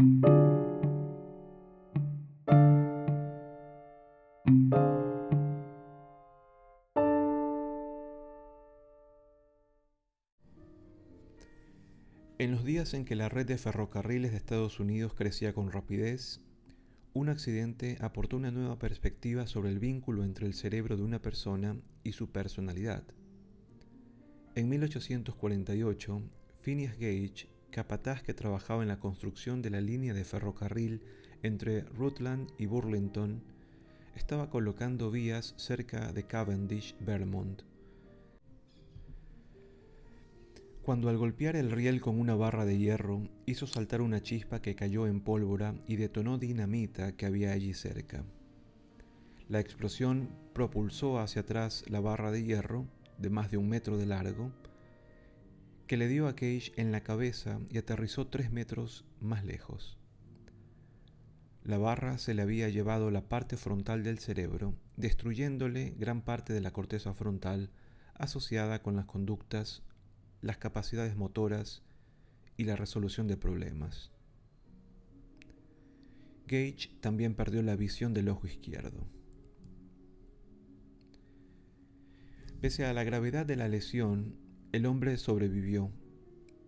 En los días en que la red de ferrocarriles de Estados Unidos crecía con rapidez, un accidente aportó una nueva perspectiva sobre el vínculo entre el cerebro de una persona y su personalidad. En 1848, Phineas Gage, capataz que trabajaba en la construcción de la línea de ferrocarril entre Rutland y Burlington, estaba colocando vías cerca de Cavendish, Vermont, cuando al golpear el riel con una barra de hierro hizo saltar una chispa que cayó en pólvora y detonó dinamita que había allí cerca. La explosión propulsó hacia atrás la barra de hierro, de más de un metro de largo, que le dio a Cage en la cabeza y aterrizó tres metros más lejos. La barra se le había llevado la parte frontal del cerebro, destruyéndole gran parte de la corteza frontal asociada con las conductas las capacidades motoras y la resolución de problemas. Gage también perdió la visión del ojo izquierdo. Pese a la gravedad de la lesión, el hombre sobrevivió.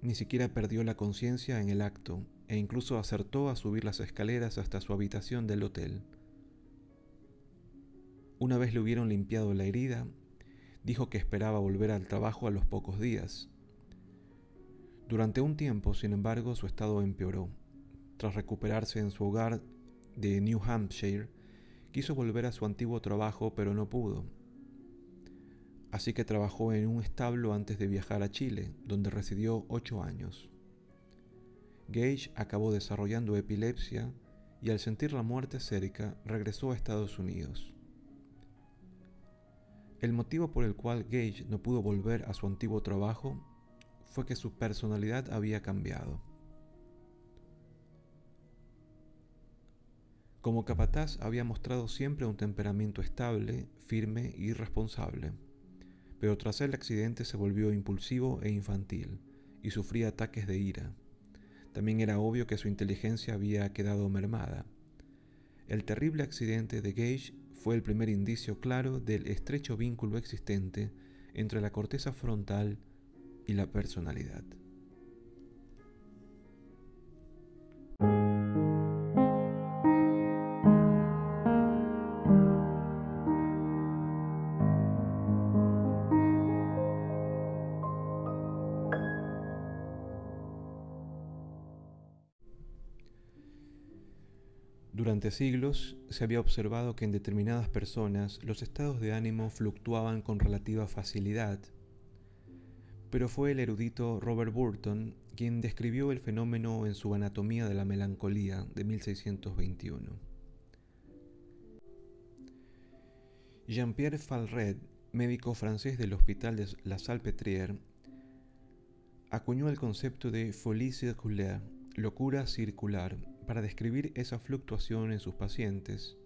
Ni siquiera perdió la conciencia en el acto e incluso acertó a subir las escaleras hasta su habitación del hotel. Una vez le hubieron limpiado la herida, dijo que esperaba volver al trabajo a los pocos días. Durante un tiempo, sin embargo, su estado empeoró. Tras recuperarse en su hogar de New Hampshire, quiso volver a su antiguo trabajo, pero no pudo. Así que trabajó en un establo antes de viajar a Chile, donde residió ocho años. Gage acabó desarrollando epilepsia y al sentir la muerte cerca, regresó a Estados Unidos. El motivo por el cual Gage no pudo volver a su antiguo trabajo fue que su personalidad había cambiado. Como capataz había mostrado siempre un temperamento estable, firme y responsable, pero tras el accidente se volvió impulsivo e infantil y sufría ataques de ira. También era obvio que su inteligencia había quedado mermada. El terrible accidente de Gage fue el primer indicio claro del estrecho vínculo existente entre la corteza frontal y la personalidad. Durante siglos se había observado que en determinadas personas los estados de ánimo fluctuaban con relativa facilidad pero fue el erudito Robert Burton quien describió el fenómeno en su Anatomía de la Melancolía de 1621. Jean-Pierre Falred, médico francés del Hospital de La Salpêtrière, acuñó el concepto de folie circulaire, locura circular, para describir esa fluctuación en sus pacientes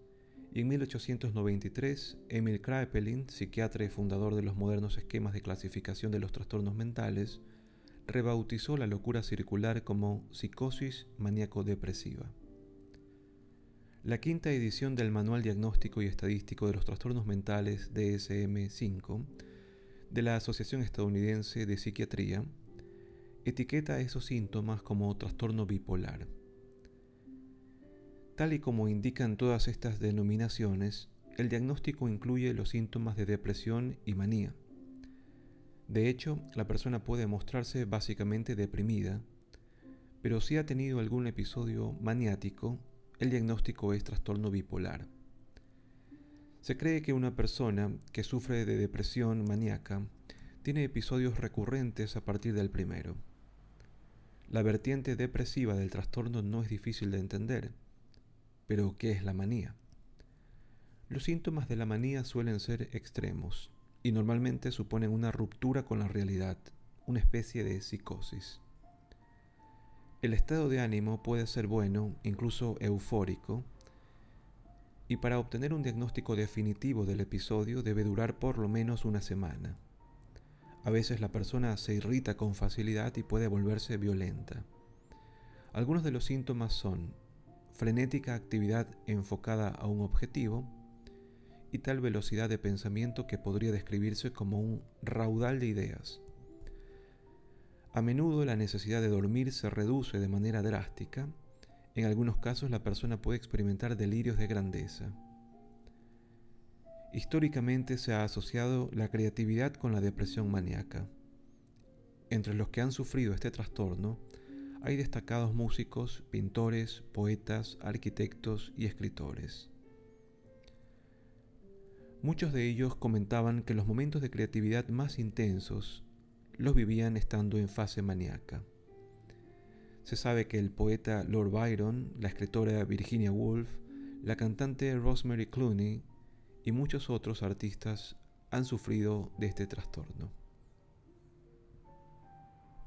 y en 1893, Emil Kraepelin, psiquiatra y fundador de los modernos esquemas de clasificación de los trastornos mentales, rebautizó la locura circular como psicosis maníaco-depresiva. La quinta edición del Manual Diagnóstico y Estadístico de los Trastornos Mentales DSM-5 de la Asociación Estadounidense de Psiquiatría etiqueta esos síntomas como trastorno bipolar. Tal y como indican todas estas denominaciones, el diagnóstico incluye los síntomas de depresión y manía. De hecho, la persona puede mostrarse básicamente deprimida, pero si ha tenido algún episodio maniático, el diagnóstico es trastorno bipolar. Se cree que una persona que sufre de depresión maníaca tiene episodios recurrentes a partir del primero. La vertiente depresiva del trastorno no es difícil de entender pero, ¿qué es la manía? Los síntomas de la manía suelen ser extremos y normalmente suponen una ruptura con la realidad, una especie de psicosis. El estado de ánimo puede ser bueno, incluso eufórico, y para obtener un diagnóstico definitivo del episodio debe durar por lo menos una semana. A veces la persona se irrita con facilidad y puede volverse violenta. Algunos de los síntomas son frenética actividad enfocada a un objetivo y tal velocidad de pensamiento que podría describirse como un raudal de ideas. A menudo la necesidad de dormir se reduce de manera drástica. En algunos casos la persona puede experimentar delirios de grandeza. Históricamente se ha asociado la creatividad con la depresión maníaca. Entre los que han sufrido este trastorno hay destacados músicos, pintores, poetas, arquitectos y escritores. Muchos de ellos comentaban que los momentos de creatividad más intensos los vivían estando en fase maníaca. Se sabe que el poeta Lord Byron, la escritora Virginia Woolf, la cantante Rosemary Clooney y muchos otros artistas han sufrido de este trastorno.